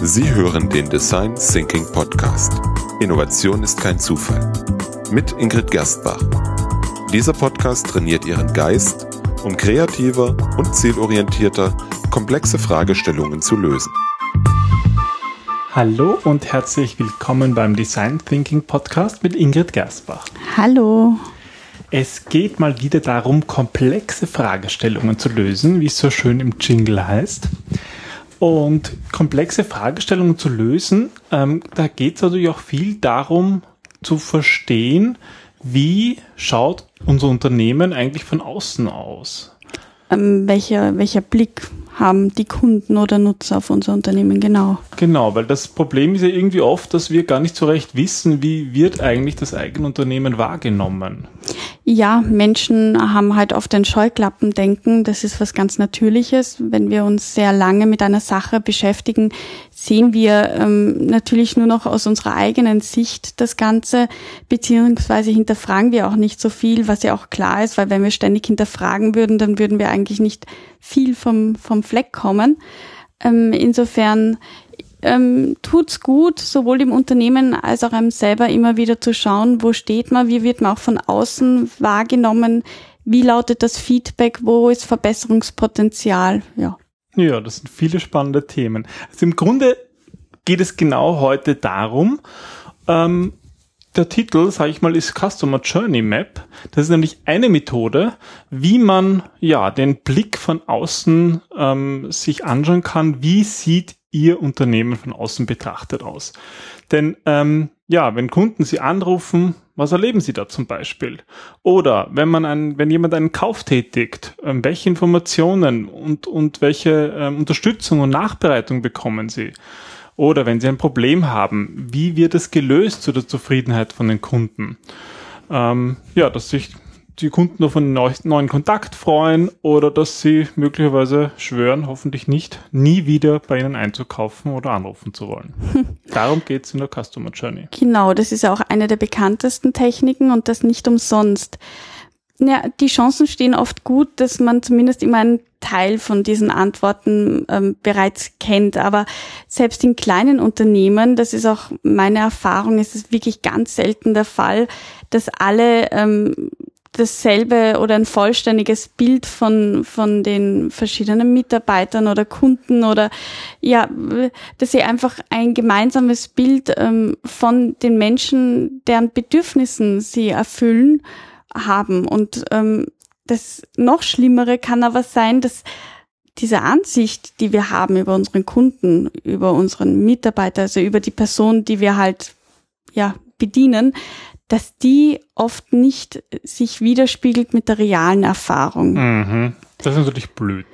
Sie hören den Design Thinking Podcast. Innovation ist kein Zufall. Mit Ingrid Gerstbach. Dieser Podcast trainiert Ihren Geist, um kreativer und zielorientierter komplexe Fragestellungen zu lösen. Hallo und herzlich willkommen beim Design Thinking Podcast mit Ingrid Gersbach. Hallo. Es geht mal wieder darum, komplexe Fragestellungen zu lösen, wie es so schön im Jingle heißt. Und komplexe Fragestellungen zu lösen, ähm, da geht es natürlich auch viel darum zu verstehen, wie schaut unser Unternehmen eigentlich von außen aus. Ähm, welcher, welcher Blick haben die Kunden oder Nutzer auf unser Unternehmen, genau. Genau, weil das Problem ist ja irgendwie oft, dass wir gar nicht so recht wissen, wie wird eigentlich das eigene Unternehmen wahrgenommen. Ja, Menschen haben halt oft ein Scheuklappendenken. Das ist was ganz Natürliches. Wenn wir uns sehr lange mit einer Sache beschäftigen, sehen wir ähm, natürlich nur noch aus unserer eigenen Sicht das Ganze, beziehungsweise hinterfragen wir auch nicht so viel, was ja auch klar ist, weil wenn wir ständig hinterfragen würden, dann würden wir eigentlich nicht viel vom, vom Fleck kommen. Ähm, insofern ähm, tut's gut, sowohl dem Unternehmen als auch einem selber immer wieder zu schauen, wo steht man, wie wird man auch von außen wahrgenommen, wie lautet das Feedback, wo ist Verbesserungspotenzial, ja. Ja, das sind viele spannende Themen. Also im Grunde geht es genau heute darum, ähm, der Titel, sage ich mal, ist Customer Journey Map. Das ist nämlich eine Methode, wie man ja den Blick von außen ähm, sich anschauen kann. Wie sieht Ihr Unternehmen von außen betrachtet aus? Denn ähm, ja, wenn Kunden Sie anrufen, was erleben Sie da zum Beispiel? Oder wenn man ein, wenn jemand einen Kauf tätigt, ähm, welche Informationen und und welche ähm, Unterstützung und Nachbereitung bekommen Sie? Oder wenn Sie ein Problem haben, wie wird es gelöst zu der Zufriedenheit von den Kunden? Ähm, ja, dass sich die Kunden auf einen neuen Kontakt freuen oder dass sie möglicherweise schwören, hoffentlich nicht, nie wieder bei ihnen einzukaufen oder anrufen zu wollen. Darum geht es in der Customer Journey. Genau, das ist auch eine der bekanntesten Techniken und das nicht umsonst. Ja, die Chancen stehen oft gut, dass man zumindest immer einen Teil von diesen Antworten ähm, bereits kennt. Aber selbst in kleinen Unternehmen, das ist auch meine Erfahrung, ist es wirklich ganz selten der Fall, dass alle ähm, dasselbe oder ein vollständiges Bild von, von den verschiedenen Mitarbeitern oder Kunden oder ja, dass sie einfach ein gemeinsames Bild ähm, von den Menschen, deren Bedürfnissen sie erfüllen, haben. Und ähm, das noch Schlimmere kann aber sein, dass diese Ansicht, die wir haben über unseren Kunden, über unseren Mitarbeiter, also über die Person, die wir halt ja bedienen, dass die oft nicht sich widerspiegelt mit der realen Erfahrung. Mhm. Das ist natürlich blöd.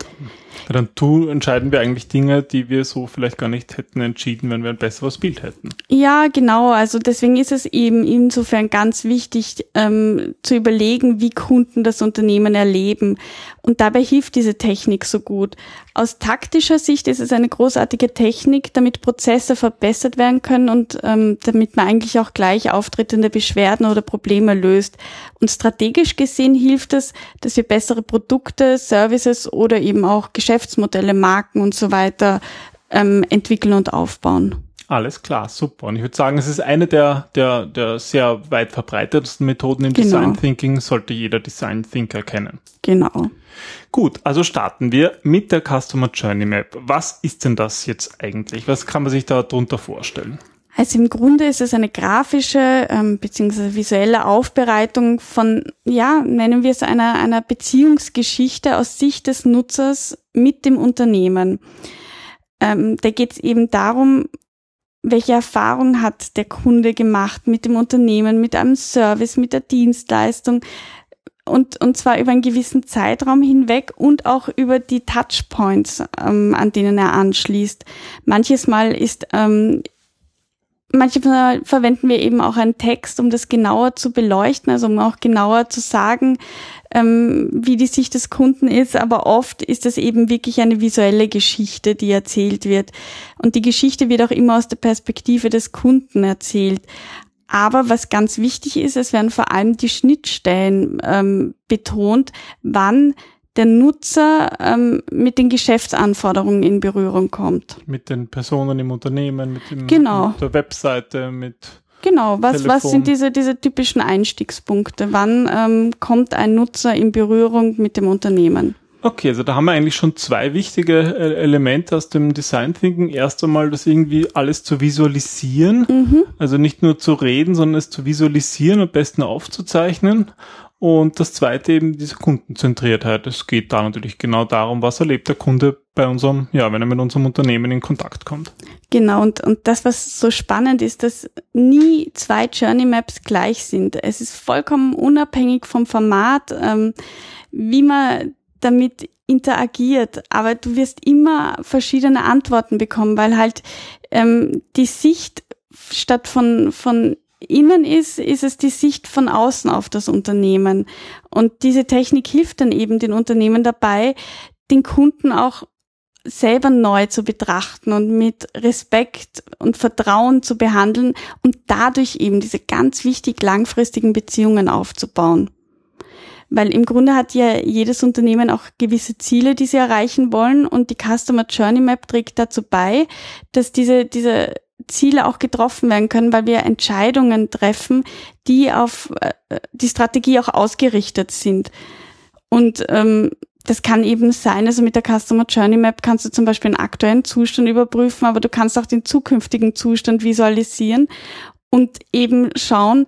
Dann tu, entscheiden wir eigentlich Dinge, die wir so vielleicht gar nicht hätten entschieden, wenn wir ein besseres Bild hätten. Ja, genau. Also deswegen ist es eben insofern ganz wichtig ähm, zu überlegen, wie Kunden das Unternehmen erleben. Und dabei hilft diese Technik so gut. Aus taktischer Sicht ist es eine großartige Technik, damit Prozesse verbessert werden können und ähm, damit man eigentlich auch gleich auftretende Beschwerden oder Probleme löst. Und strategisch gesehen hilft es, dass wir bessere Produkte, Services oder eben auch Geschäftsmodelle, Marken und so weiter ähm, entwickeln und aufbauen. Alles klar, super. Und ich würde sagen, es ist eine der, der, der sehr weit verbreitetsten Methoden im Genau. Design Thinking, sollte jeder Design Thinker kennen. Genau. Gut, also starten wir mit der Customer Journey Map. Was ist denn das jetzt eigentlich? Was kann man sich da drunter vorstellen? Also im Grunde ist es eine grafische ähm, bzw. visuelle Aufbereitung von, ja, nennen wir es einer, einer Beziehungsgeschichte aus Sicht des Nutzers mit dem Unternehmen. Ähm, da geht es eben darum, welche Erfahrung hat der Kunde gemacht mit dem Unternehmen, mit einem Service, mit der Dienstleistung und, und zwar über einen gewissen Zeitraum hinweg und auch über die Touchpoints, ähm, an denen er anschließt. Manches Mal ist ähm, Manchmal verwenden wir eben auch einen Text, um das genauer zu beleuchten, also um auch genauer zu sagen, ähm, wie die Sicht des Kunden ist. Aber oft ist es eben wirklich eine visuelle Geschichte, die erzählt wird. Und die Geschichte wird auch immer aus der Perspektive des Kunden erzählt. Aber was ganz wichtig ist, es werden vor allem die Schnittstellen ähm, betont, wann der Nutzer ähm, mit den Geschäftsanforderungen in Berührung kommt. Mit den Personen im Unternehmen, mit, dem, Genau. mit der Webseite, mit Genau, was, was sind diese, diese typischen Einstiegspunkte? Wann ähm, kommt ein Nutzer in Berührung mit dem Unternehmen? Okay, also da haben wir eigentlich schon zwei wichtige äh, Elemente aus dem Design Thinking. Erst einmal das irgendwie alles zu visualisieren, Mhm. also nicht nur zu reden, sondern es zu visualisieren, am besten aufzuzeichnen. Und das zweite eben diese Kundenzentriertheit. Es geht da natürlich genau darum, was erlebt der Kunde bei unserem, ja, wenn er mit unserem Unternehmen in Kontakt kommt. Genau, und, und das, was so spannend ist, dass nie zwei Journey Maps gleich sind. Es ist vollkommen unabhängig vom Format, ähm, wie man damit interagiert, aber du wirst immer verschiedene Antworten bekommen, weil halt ähm, die Sicht statt von, von innen ist, ist es die Sicht von außen auf das Unternehmen. Und diese Technik hilft dann eben den Unternehmen dabei, den Kunden auch selber neu zu betrachten und mit Respekt und Vertrauen zu behandeln und dadurch eben diese ganz wichtig langfristigen Beziehungen aufzubauen. Weil im Grunde hat ja jedes Unternehmen auch gewisse Ziele, die sie erreichen wollen und die Customer Journey Map trägt dazu bei, dass diese, diese Ziele auch getroffen werden können, weil wir Entscheidungen treffen, die auf äh, die Strategie auch ausgerichtet sind. Und ähm, das kann eben sein, also mit der Customer Journey Map kannst du zum Beispiel den aktuellen Zustand überprüfen, aber du kannst auch den zukünftigen Zustand visualisieren und eben schauen,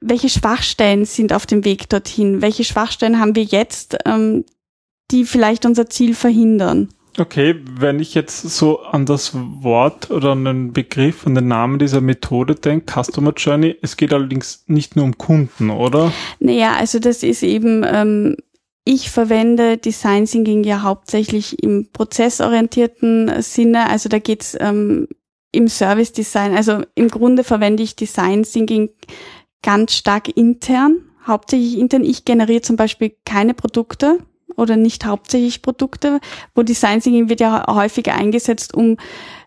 welche Schwachstellen sind auf dem Weg dorthin, welche Schwachstellen haben wir jetzt, ähm, die vielleicht unser Ziel verhindern. Okay, wenn ich jetzt so an das Wort oder an den Begriff, an den Namen dieser Methode denke, Customer Journey, es geht allerdings nicht nur um Kunden, oder? Naja, also das ist eben, ähm, ich verwende Design Thinking ja hauptsächlich im prozessorientierten Sinne. Also da geht's ähm, im Service Design. Also im Grunde verwende ich Design Thinking ganz stark intern, hauptsächlich intern. Ich generiere zum Beispiel keine Produkte oder nicht hauptsächlich Produkte, wo Design Thinking wird ja häufiger eingesetzt, um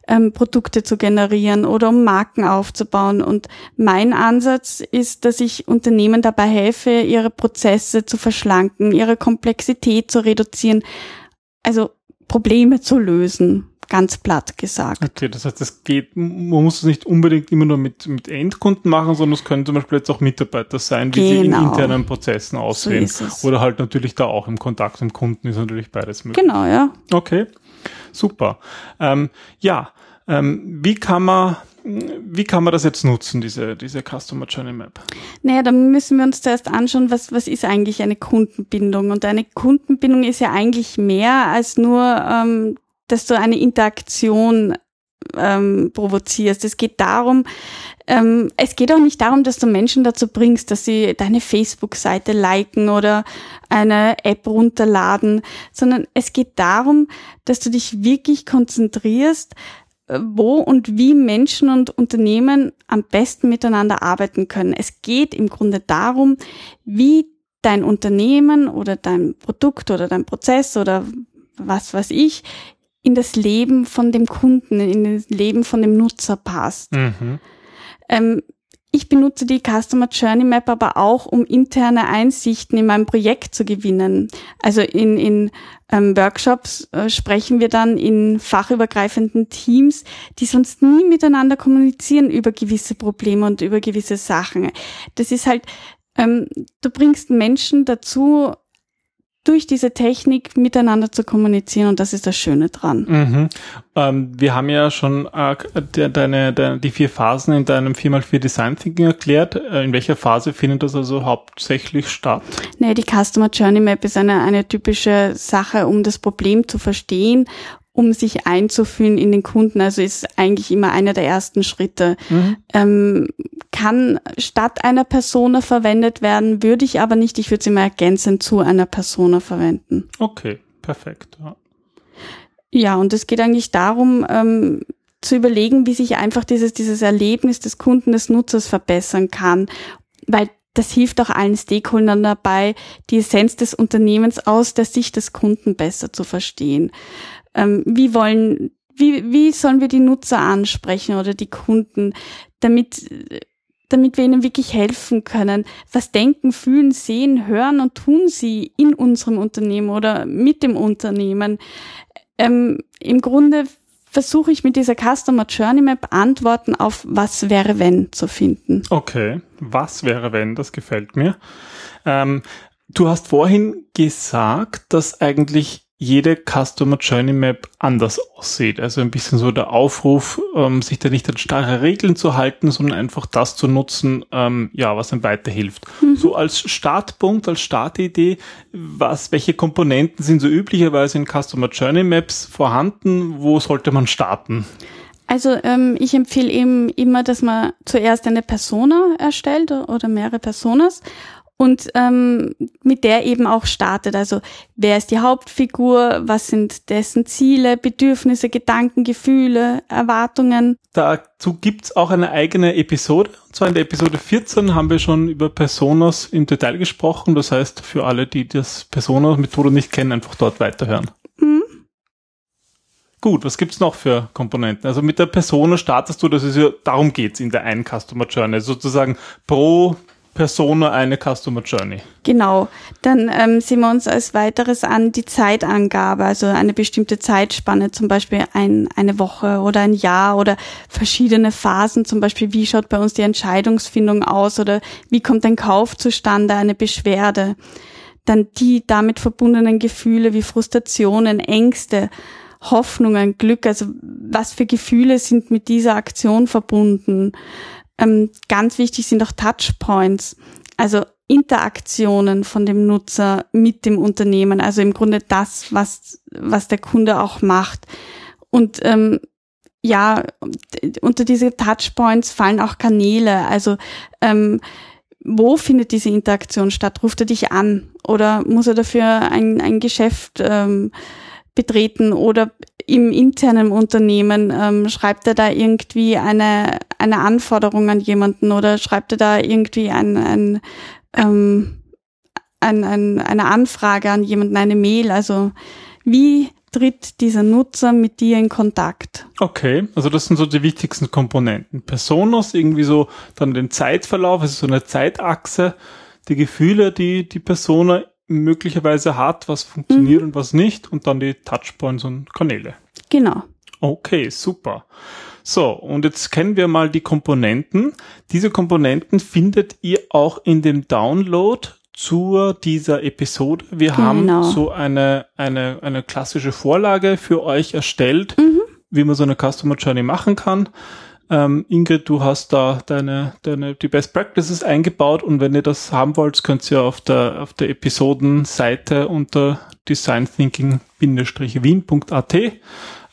ähm, Produkte zu generieren oder um Marken aufzubauen. Und mein Ansatz ist, dass ich Unternehmen dabei helfe, ihre Prozesse zu verschlanken, ihre Komplexität zu reduzieren, also Probleme zu lösen, ganz platt gesagt. Okay, das heißt, es geht, man muss es nicht unbedingt immer nur mit, mit Endkunden machen, sondern es können zum Beispiel jetzt auch Mitarbeiter sein, wie sie in Genau. internen Prozessen aussehen. es. Oder halt natürlich da auch im Kontakt mit dem Kunden ist natürlich beides möglich. Genau, ja. Okay, super. Ähm, ja, ähm, wie kann man, wie kann man das jetzt nutzen, diese, diese Customer Journey Map? Naja, dann müssen wir uns zuerst anschauen, was, was ist eigentlich eine Kundenbindung? Und eine Kundenbindung ist ja eigentlich mehr als nur, ähm, dass du eine Interaktion ähm, provozierst. Es geht darum, ähm, es geht auch nicht darum, dass du Menschen dazu bringst, dass sie deine Facebook-Seite liken oder eine App runterladen, sondern es geht darum, dass du dich wirklich konzentrierst, äh, wo und wie Menschen und Unternehmen am besten miteinander arbeiten können. Es geht im Grunde darum, wie dein Unternehmen oder dein Produkt oder dein Prozess oder was weiß ich in das Leben von dem Kunden, in das Leben von dem Nutzer passt. Mhm. Ähm, ich benutze die Customer Journey Map aber auch, um interne Einsichten in meinem Projekt zu gewinnen. Also in, in ähm, Workshops äh, sprechen wir dann in fachübergreifenden Teams, die sonst nie miteinander kommunizieren über gewisse Probleme und über gewisse Sachen. Das ist halt, ähm, du bringst Menschen dazu, durch diese Technik miteinander zu kommunizieren und das ist das Schöne dran. Mhm. Ähm, wir haben ja schon äh, de, deine, de, die vier Phasen in deinem 4x4 Design Thinking erklärt. Äh, in welcher Phase findet das also hauptsächlich statt? Nee, die Customer Journey Map ist eine, eine typische Sache, um das Problem zu verstehen, um sich einzufühlen in den Kunden. Also ist eigentlich immer einer der ersten Schritte. Mhm. Ähm, kann statt einer Persona verwendet werden, würde ich aber nicht. Ich würde sie mal ergänzend zu einer Persona verwenden. Okay, perfekt. Ja. Ja, und es geht eigentlich darum, ähm, zu überlegen, wie sich einfach dieses, dieses Erlebnis des Kunden, des Nutzers verbessern kann. Weil das hilft auch allen Stakeholdern dabei, die Essenz des Unternehmens aus der Sicht des Kunden besser zu verstehen. Ähm, wie wollen, wie, wie sollen wir die Nutzer ansprechen oder die Kunden, damit damit wir ihnen wirklich helfen können. Was denken, fühlen, sehen, hören und tun sie in unserem Unternehmen oder mit dem Unternehmen? Ähm, Im Grunde versuche ich mit dieser Customer Journey Map Antworten auf was wäre wenn zu finden. Okay, was wäre wenn, das gefällt mir. Ähm, du hast vorhin gesagt, dass eigentlich jede Customer Journey Map anders aussieht. Also ein bisschen so der Aufruf, ähm, sich da nicht an starre Regeln zu halten, sondern einfach das zu nutzen, ähm, ja, was einem weiterhilft. Mhm. So als Startpunkt, als Startidee, was, welche Komponenten sind so üblicherweise in Customer Journey Maps vorhanden? Wo sollte man starten? Also ähm, ich empfehle eben immer, dass man zuerst eine Persona erstellt oder mehrere Personas und ähm, mit der eben auch startet. Also wer ist die Hauptfigur, was sind dessen Ziele, Bedürfnisse, Gedanken, Gefühle, Erwartungen. Dazu gibt's auch eine eigene Episode. Und zwar in der Episode 14 haben wir schon über Personas im Detail gesprochen. Das heißt, für alle, die das Persona-Methode nicht kennen, einfach dort weiterhören. Mhm. Gut, was gibt's noch für Komponenten? Also mit der Persona startest du, das ist ja, darum geht's in der einen Customer Journey. Sozusagen pro Persona eine Customer Journey. Genau. Dann ähm, sehen wir uns als weiteres an die Zeitangabe, also eine bestimmte Zeitspanne, zum Beispiel ein, eine Woche oder ein Jahr oder verschiedene Phasen, zum Beispiel wie schaut bei uns die Entscheidungsfindung aus oder wie kommt ein Kauf zustande, eine Beschwerde. Dann die damit verbundenen Gefühle wie Frustrationen, Ängste, Hoffnungen, Glück, also was für Gefühle sind mit dieser Aktion verbunden ähm, ganz wichtig sind auch Touchpoints, also Interaktionen von dem Nutzer mit dem Unternehmen, also im Grunde das, was, was der Kunde auch macht. Und ähm, ja, unter diese Touchpoints fallen auch Kanäle, also ähm, wo findet diese Interaktion statt? Ruft er dich an oder muss er dafür ein, ein Geschäft ähm, betreten oder im internen Unternehmen ähm, schreibt er da irgendwie eine, eine Anforderung an jemanden oder schreibt er da irgendwie ein, ein, ähm, ein, ein, eine Anfrage an jemanden, eine Mail? Also wie tritt dieser Nutzer mit dir in Kontakt? Okay, also das sind so die wichtigsten Komponenten. Personas, irgendwie so dann den Zeitverlauf, also so eine Zeitachse, die Gefühle, die die Persona möglicherweise hat, was funktioniert mhm. und was nicht und dann die Touchpoints und Kanäle. Genau. Okay, super. So, und jetzt kennen wir mal die Komponenten. Diese Komponenten findet ihr auch in dem Download zu dieser Episode. Wir genau. haben so eine, eine, eine klassische Vorlage für euch erstellt, mhm. wie man so eine Customer Journey machen kann. Ähm, Ingrid, du hast da deine, deine, die Best Practices eingebaut und wenn ihr das haben wollt, könnt ihr auf der, auf der Episodenseite unter designthinking-wien.at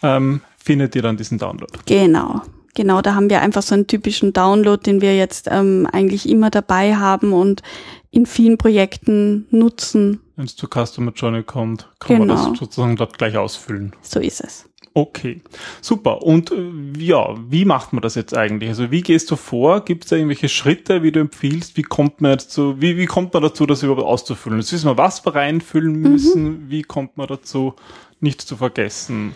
ähm, findet ihr dann diesen Download. Genau. Genau, da haben wir einfach so einen typischen Download, den wir jetzt ähm, eigentlich immer dabei haben und in vielen Projekten nutzen. Wenn es zur Customer Journey kommt, kann genau. man das sozusagen dort gleich ausfüllen. So ist es. Okay, super. Und äh, ja, wie macht man das jetzt eigentlich? Also wie gehst du vor? Gibt es da irgendwelche Schritte, wie du empfiehlst? Wie kommt man dazu, wie, wie kommt man dazu, das überhaupt auszufüllen? Jetzt wissen wir, was wir reinfüllen mhm. müssen. Mhm. Wie kommt man dazu, nichts zu vergessen?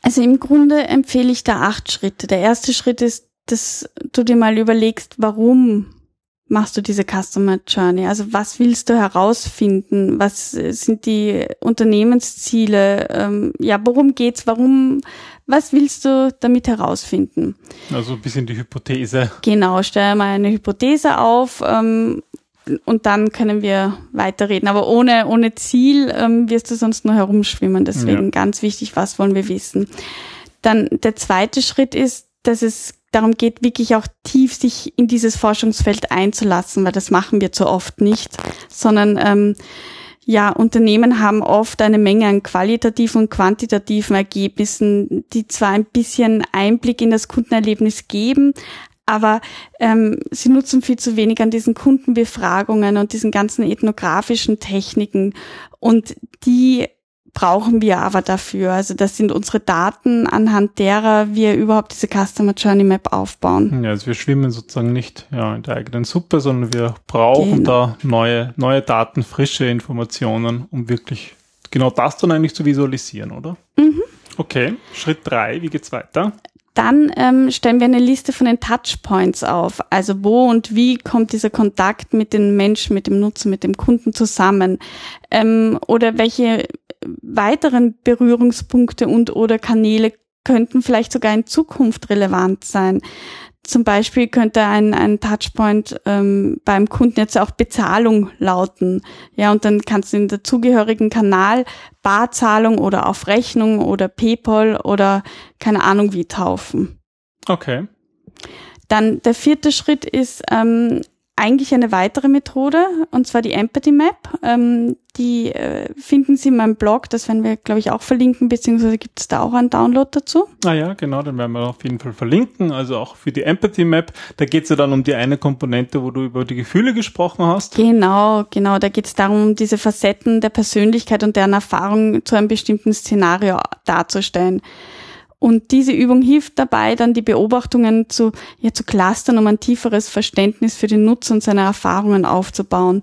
Also im Grunde empfehle ich da acht Schritte. Der erste Schritt ist, dass du dir mal überlegst, warum machst du diese Customer Journey? Also was willst du herausfinden? Was sind die Unternehmensziele? Ähm, ja, worum geht's? Warum? Was willst du damit herausfinden? Also ein bisschen die Hypothese. Genau, stell mal eine Hypothese auf ähm, und dann können wir weiterreden. Aber ohne, ohne Ziel ähm, wirst du sonst nur herumschwimmen. Deswegen ja. ganz wichtig, was wollen wir wissen? Dann der zweite Schritt ist, dass es darum geht, wirklich auch tief sich in dieses Forschungsfeld einzulassen, weil das machen wir zu oft nicht, sondern ähm, ja, Unternehmen haben oft eine Menge an qualitativen und quantitativen Ergebnissen, die zwar ein bisschen Einblick in das Kundenerlebnis geben, aber ähm, sie nutzen viel zu wenig an diesen Kundenbefragungen und diesen ganzen ethnografischen Techniken. Und die brauchen wir aber dafür. Also das sind unsere Daten, anhand derer wir überhaupt diese Customer Journey Map aufbauen. Ja, also wir schwimmen sozusagen nicht ja, in der eigenen Suppe, sondern wir brauchen genau. da neue, neue Daten, frische Informationen, um wirklich genau das dann eigentlich zu visualisieren, oder? Mhm. Okay, Schritt drei, wie geht's weiter? Dann ähm, stellen wir eine Liste von den Touchpoints auf. Also wo und wie kommt dieser Kontakt mit den Menschen, mit dem Nutzer, mit dem Kunden zusammen? Ähm, oder welche weiteren Berührungspunkte und oder Kanäle könnten vielleicht sogar in Zukunft relevant sein? Zum Beispiel könnte ein, ein Touchpoint ähm, beim Kunden jetzt auch Bezahlung lauten. Ja, und dann kannst du in der zugehörigen Kanal Barzahlung oder auf Rechnung oder PayPal oder keine Ahnung wie taufen. Okay. Dann der vierte Schritt ist ähm, eigentlich eine weitere Methode, und zwar die Empathy Map. Ähm, die äh, finden Sie in meinem Blog, das werden wir, glaube ich, auch verlinken, beziehungsweise gibt es da auch einen Download dazu. Ah ja, genau, dann werden wir auf jeden Fall verlinken. Also auch für die Empathy Map, da geht es ja dann um die eine Komponente, wo du über die Gefühle gesprochen hast. Genau, genau, da geht es darum, diese Facetten der Persönlichkeit und deren Erfahrung zu einem bestimmten Szenario darzustellen. Und diese Übung hilft dabei, dann die Beobachtungen zu, ja, zu clustern, um ein tieferes Verständnis für den Nutzer und seine Erfahrungen aufzubauen.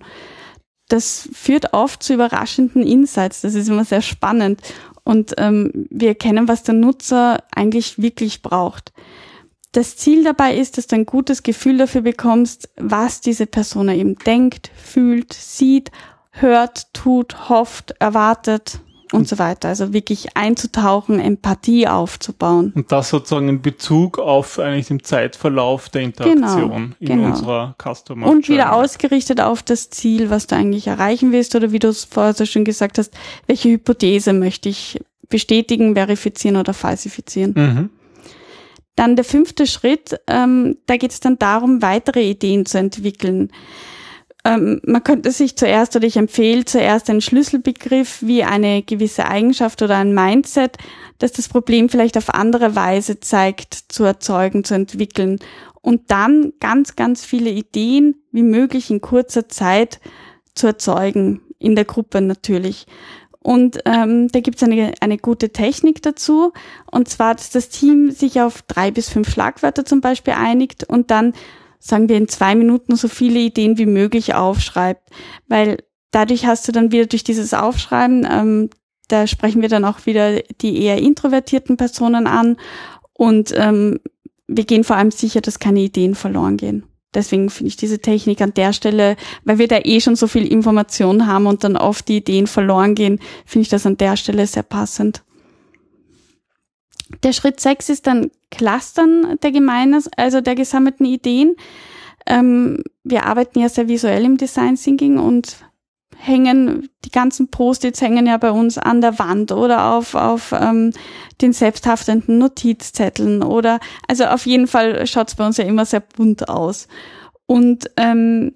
Das führt oft zu überraschenden Insights. Das ist immer sehr spannend. Und ähm, wir erkennen, was der Nutzer eigentlich wirklich braucht. Das Ziel dabei ist, dass du ein gutes Gefühl dafür bekommst, was diese Person eben denkt, fühlt, sieht, hört, tut, hofft, erwartet und so weiter. Also wirklich einzutauchen, Empathie aufzubauen. Und das sozusagen in Bezug auf eigentlich den Zeitverlauf der Interaktion genau, in genau. unserer Customer Und wieder ausgerichtet auf das Ziel, was du eigentlich erreichen willst oder wie du es vorher so schön gesagt hast, welche Hypothese möchte ich bestätigen, verifizieren oder falsifizieren. Mhm. Dann der fünfte Schritt, ähm, da geht es dann darum, weitere Ideen zu entwickeln. Ähm, man könnte sich zuerst oder ich empfehle zuerst einen Schlüsselbegriff wie eine gewisse Eigenschaft oder ein Mindset, das das Problem vielleicht auf andere Weise zeigt, zu erzeugen, zu entwickeln und dann ganz, ganz viele Ideen wie möglich in kurzer Zeit zu erzeugen, in der Gruppe natürlich. Und ähm, da gibt es eine, eine gute Technik dazu, und zwar, dass das Team sich auf drei bis fünf Schlagwörter zum Beispiel einigt und dann sagen wir in zwei Minuten so viele Ideen wie möglich aufschreibt, weil dadurch hast du dann wieder durch dieses Aufschreiben, ähm, da sprechen wir dann auch wieder die eher introvertierten Personen an und ähm, wir gehen vor allem sicher, dass keine Ideen verloren gehen. Deswegen finde ich diese Technik an der Stelle, weil wir da eh schon so viel Information haben und dann oft die Ideen verloren gehen, finde ich das an der Stelle sehr passend. Der Schritt sechs ist dann Clustern der Gemeines, also der gesammelten Ideen. Ähm, wir arbeiten ja sehr visuell im Design Thinking und hängen, die ganzen Post-its hängen ja bei uns an der Wand oder auf, auf ähm, den selbsthaftenden Notizzetteln oder, also auf jeden Fall schaut's bei uns ja immer sehr bunt aus. Und ähm,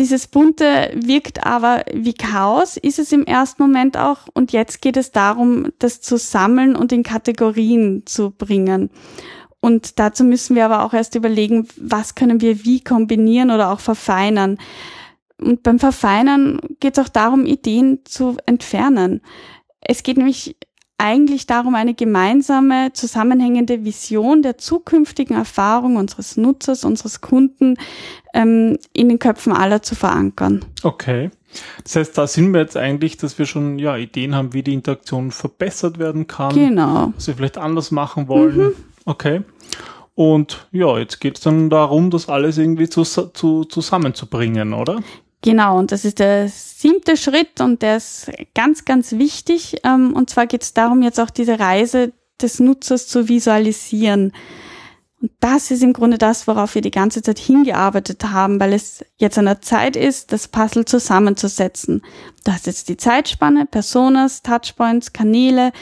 dieses Bunte wirkt aber wie Chaos, ist es im ersten Moment auch. Und jetzt geht es darum, das zu sammeln und in Kategorien zu bringen. Und dazu müssen wir aber auch erst überlegen, was können wir wie kombinieren oder auch verfeinern. Und beim Verfeinern geht es auch darum, Ideen zu entfernen. Es geht nämlich eigentlich darum, eine gemeinsame, zusammenhängende Vision der zukünftigen Erfahrung unseres Nutzers, unseres Kunden ähm, in den Köpfen aller zu verankern. Okay. Das heißt, da sind wir jetzt eigentlich, dass wir schon ja Ideen haben, wie die Interaktion verbessert werden kann. Genau. Was wir vielleicht anders machen wollen. Okay. Und ja, jetzt geht es dann darum, das alles irgendwie zu, zu, zusammenzubringen, oder? Genau, und das ist der siebte Schritt und der ist ganz, ganz wichtig. Ähm, und zwar geht es darum, jetzt auch diese Reise des Nutzers zu visualisieren. Und das ist im Grunde das, worauf wir die ganze Zeit hingearbeitet haben, weil es jetzt an der Zeit ist, das Puzzle zusammenzusetzen. Du hast jetzt die Zeitspanne, Personas, Touchpoints, Kanäle,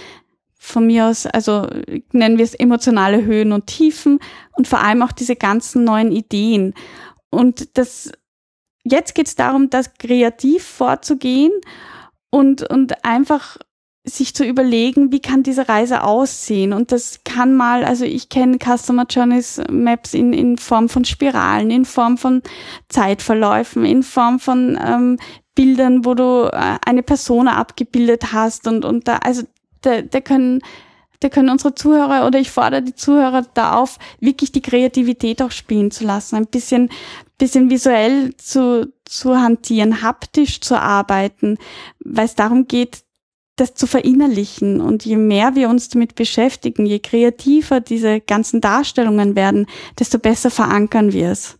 von mir aus, also nennen wir es emotionale Höhen und Tiefen und vor allem auch diese ganzen neuen Ideen. Und das jetzt geht es darum, das kreativ vorzugehen und, und einfach sich zu überlegen, wie kann diese Reise aussehen. Und das kann mal, also ich kenne Customer Journeys Maps in, in Form von Spiralen, in Form von Zeitverläufen, in Form von ähm, Bildern, wo du äh, eine Person abgebildet hast und, und da, also da, da können da können unsere Zuhörer oder ich fordere die Zuhörer da auf, wirklich die Kreativität auch spielen zu lassen, ein bisschen, bisschen visuell zu, zu hantieren, haptisch zu arbeiten, weil es darum geht, das zu verinnerlichen. Und je mehr wir uns damit beschäftigen, je kreativer diese ganzen Darstellungen werden, desto besser verankern wir es.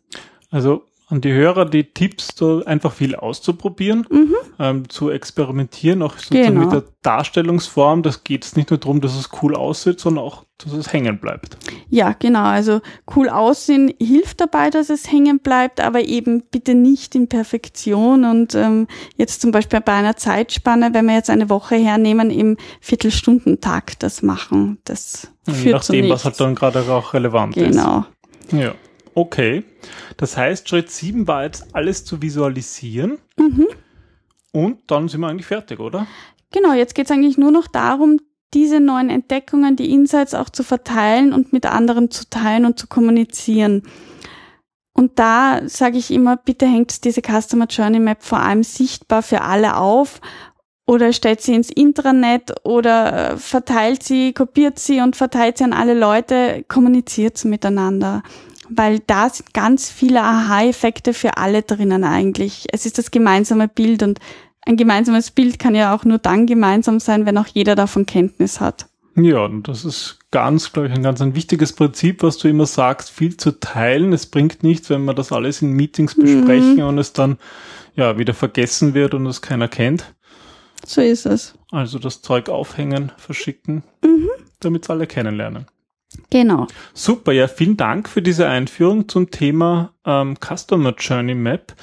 Also an die Hörer die Tipps, so einfach viel auszuprobieren, mhm. ähm, zu experimentieren, auch sozusagen genau. mit der Darstellungsform. Das geht es nicht nur darum, dass es cool aussieht, sondern auch, dass es hängen bleibt. Ja, genau. Also cool aussehen hilft dabei, dass es hängen bleibt, aber eben bitte nicht in Perfektion. Und ähm, jetzt zum Beispiel bei einer Zeitspanne, wenn wir jetzt eine Woche hernehmen, im Viertelstundentakt das machen. Das führt Nach dem, was halt dann gerade auch relevant genau. ist. Genau. Ja. Okay. Das heißt, Schritt 7 war jetzt alles zu visualisieren. Mhm. Und dann sind wir eigentlich fertig, oder? Genau, jetzt geht es eigentlich nur noch darum, diese neuen Entdeckungen, die Insights auch zu verteilen und mit anderen zu teilen und zu kommunizieren. Und da sage ich immer, bitte hängt diese Customer Journey Map vor allem sichtbar für alle auf oder stellt sie ins Intranet oder äh, verteilt sie, kopiert sie und verteilt sie an alle Leute, kommuniziert miteinander weil da sind ganz viele Aha-Effekte für alle drinnen eigentlich. Es ist das gemeinsame Bild und ein gemeinsames Bild kann ja auch nur dann gemeinsam sein, wenn auch jeder davon Kenntnis hat. Ja, und das ist ganz, glaube ich, ein ganz ein wichtiges Prinzip, was du immer sagst, viel zu teilen. Es bringt nichts, wenn wir das alles in Meetings besprechen mhm. und es dann ja wieder vergessen wird und es keiner kennt. So ist es. Also das Zeug aufhängen, verschicken, mhm. damit es alle kennenlernen. Genau. Super, ja, vielen Dank für diese Einführung zum Thema ähm, Customer Journey Map.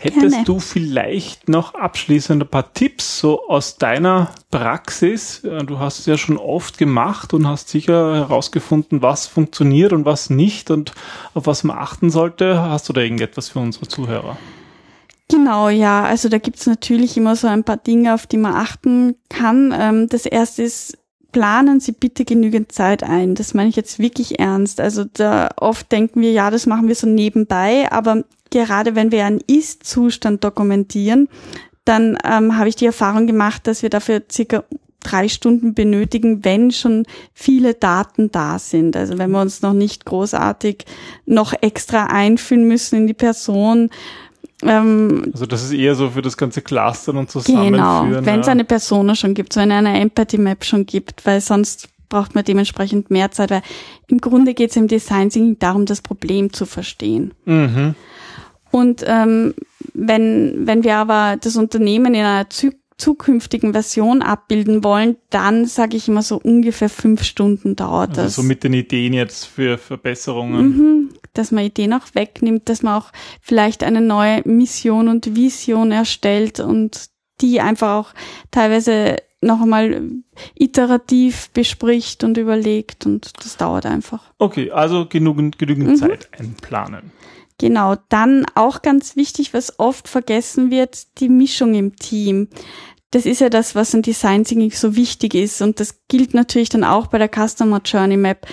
Hättest Gerne. du vielleicht noch abschließend ein paar Tipps so aus deiner Praxis? Du hast es ja schon oft gemacht und hast sicher herausgefunden, was funktioniert und was nicht und auf was man achten sollte. Hast du da irgendetwas für unsere Zuhörer? Genau, ja. Also da gibt's natürlich immer so ein paar Dinge, auf die man achten kann. Ähm, das erste ist, planen Sie bitte genügend Zeit ein. Das meine ich jetzt wirklich ernst. Also da oft denken wir, ja, das machen wir so nebenbei, aber gerade wenn wir einen Ist-Zustand dokumentieren, dann ähm, habe ich die Erfahrung gemacht, dass wir dafür circa drei Stunden benötigen, wenn schon viele Daten da sind. Also wenn wir uns noch nicht großartig noch extra einfühlen müssen in die Person, ähm, also das ist eher so für das ganze Clustern und Zusammenführen. Genau, wenn es ja. eine Persona schon gibt, wenn eine Empathy Map schon gibt, weil sonst braucht man dementsprechend mehr Zeit, weil im Grunde geht es im Design Thinking darum, das Problem zu verstehen. Mhm. Und ähm, wenn, wenn wir aber das Unternehmen in einer Zy zukünftigen Version abbilden wollen, dann sage ich immer so ungefähr fünf Stunden dauert also das. So mit den Ideen jetzt für Verbesserungen. Mhm, dass man Ideen auch wegnimmt, dass man auch vielleicht eine neue Mission und Vision erstellt und die einfach auch teilweise noch einmal iterativ bespricht und überlegt und das dauert einfach. Okay, also genügend, genügend mhm. Zeit einplanen. Genau, dann auch ganz wichtig, was oft vergessen wird, die Mischung im Team. Das ist ja das, was an Design Thinking so wichtig ist und das gilt natürlich dann auch bei der Customer Journey Map.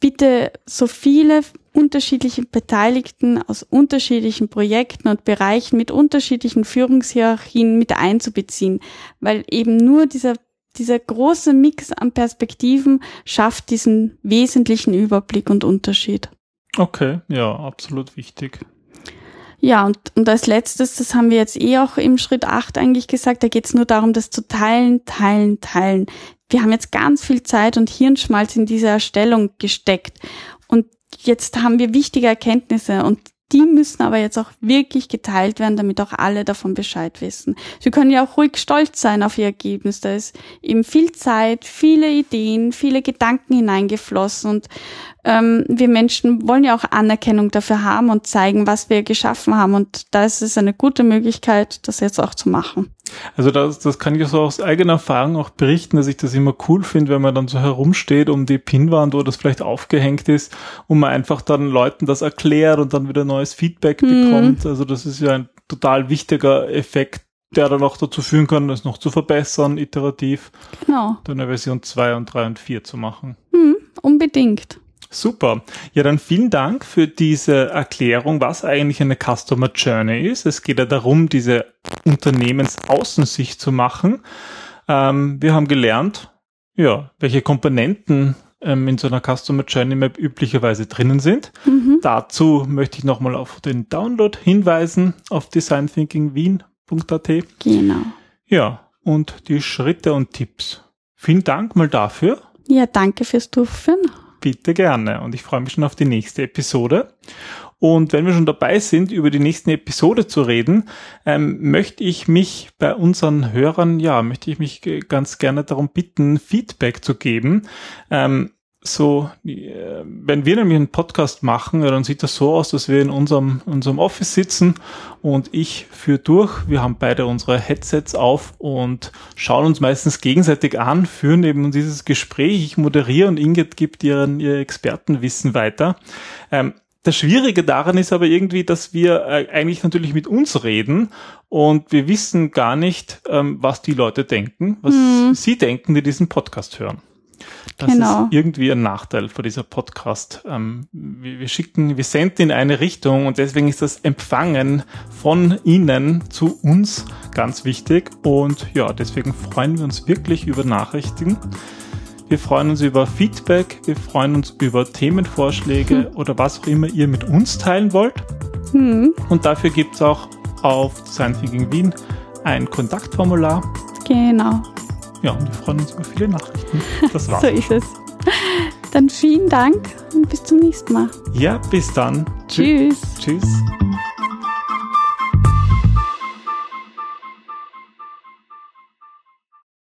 Bitte so viele unterschiedliche Beteiligten aus unterschiedlichen Projekten und Bereichen mit unterschiedlichen Führungshierarchien mit einzubeziehen, weil eben nur dieser dieser große Mix an Perspektiven schafft diesen wesentlichen Überblick und Unterschied. Okay, ja, absolut wichtig. Ja, und, und als letztes, das haben wir jetzt eh auch im Schritt 8 eigentlich gesagt, da geht es nur darum, das zu teilen, teilen, teilen. Wir haben jetzt ganz viel Zeit und Hirnschmalz in diese Erstellung gesteckt. Und jetzt haben wir wichtige Erkenntnisse und die müssen aber jetzt auch wirklich geteilt werden, damit auch alle davon Bescheid wissen. Sie können ja auch ruhig stolz sein auf ihr Ergebnis. Da ist eben viel Zeit, viele Ideen, viele Gedanken hineingeflossen und ähm, wir Menschen wollen ja auch Anerkennung dafür haben und zeigen, was wir geschaffen haben. Und da ist es eine gute Möglichkeit, das jetzt auch zu machen. Also das, das kann ich so aus eigener Erfahrung auch berichten, dass ich das immer cool finde, wenn man dann so herumsteht um die Pinwand, wo das vielleicht aufgehängt ist und man einfach dann Leuten das erklärt und dann wieder neues Feedback mhm. bekommt. Also das ist ja ein total wichtiger Effekt, der dann auch dazu führen kann, das noch zu verbessern, iterativ. Genau. Dann eine Version 2 und 3 und 4 zu machen. Mhm, unbedingt. Super. Ja, dann vielen Dank für diese Erklärung, was eigentlich eine Customer Journey ist. Es geht ja darum, diese Unternehmensaußensicht zu machen. Ähm, wir haben gelernt, ja, welche Komponenten ähm, in so einer Customer Journey Map üblicherweise drinnen sind. Mhm. Dazu möchte ich nochmal auf den Download hinweisen auf designthinkingwien.at. Genau. Ja, und die Schritte und Tipps. Vielen Dank mal dafür. Ja, danke fürs Durchführen. Bitte gerne. Und ich freue mich schon auf die nächste Episode. Und wenn wir schon dabei sind, über die nächste Episode zu reden, ähm, möchte ich mich bei unseren Hörern, ja, möchte ich mich ganz gerne darum bitten, Feedback zu geben. Ähm, so, äh, wenn wir nämlich einen Podcast machen, dann sieht das so aus, dass wir in unserem, unserem Office sitzen und ich führe durch. Wir haben beide unsere Headsets auf und schauen uns meistens gegenseitig an, führen eben dieses Gespräch. Ich moderiere und Ingrid gibt ihren, ihr Expertenwissen weiter. Ähm, das Schwierige daran ist aber irgendwie, dass wir äh, eigentlich natürlich mit uns reden und wir wissen gar nicht, ähm, was die Leute denken, was hm. sie denken, die diesen Podcast hören. Das genau. ist irgendwie ein Nachteil für dieser Podcast. Ähm, wir, wir, schicken, wir senden in eine Richtung und deswegen ist das Empfangen von Ihnen zu uns ganz wichtig. Und ja, deswegen freuen wir uns wirklich über Nachrichten. Wir freuen uns über Feedback, wir freuen uns über Themenvorschläge hm. oder was auch immer ihr mit uns teilen wollt. Hm. Und dafür gibt es auch auf Design Thinking Wien ein Kontaktformular. Genau. Ja, und wir freuen uns über viele Nachrichten. Das war's. so ist es. Dann vielen Dank und bis zum nächsten Mal. Ja, bis dann. Tschüss. Tschüss.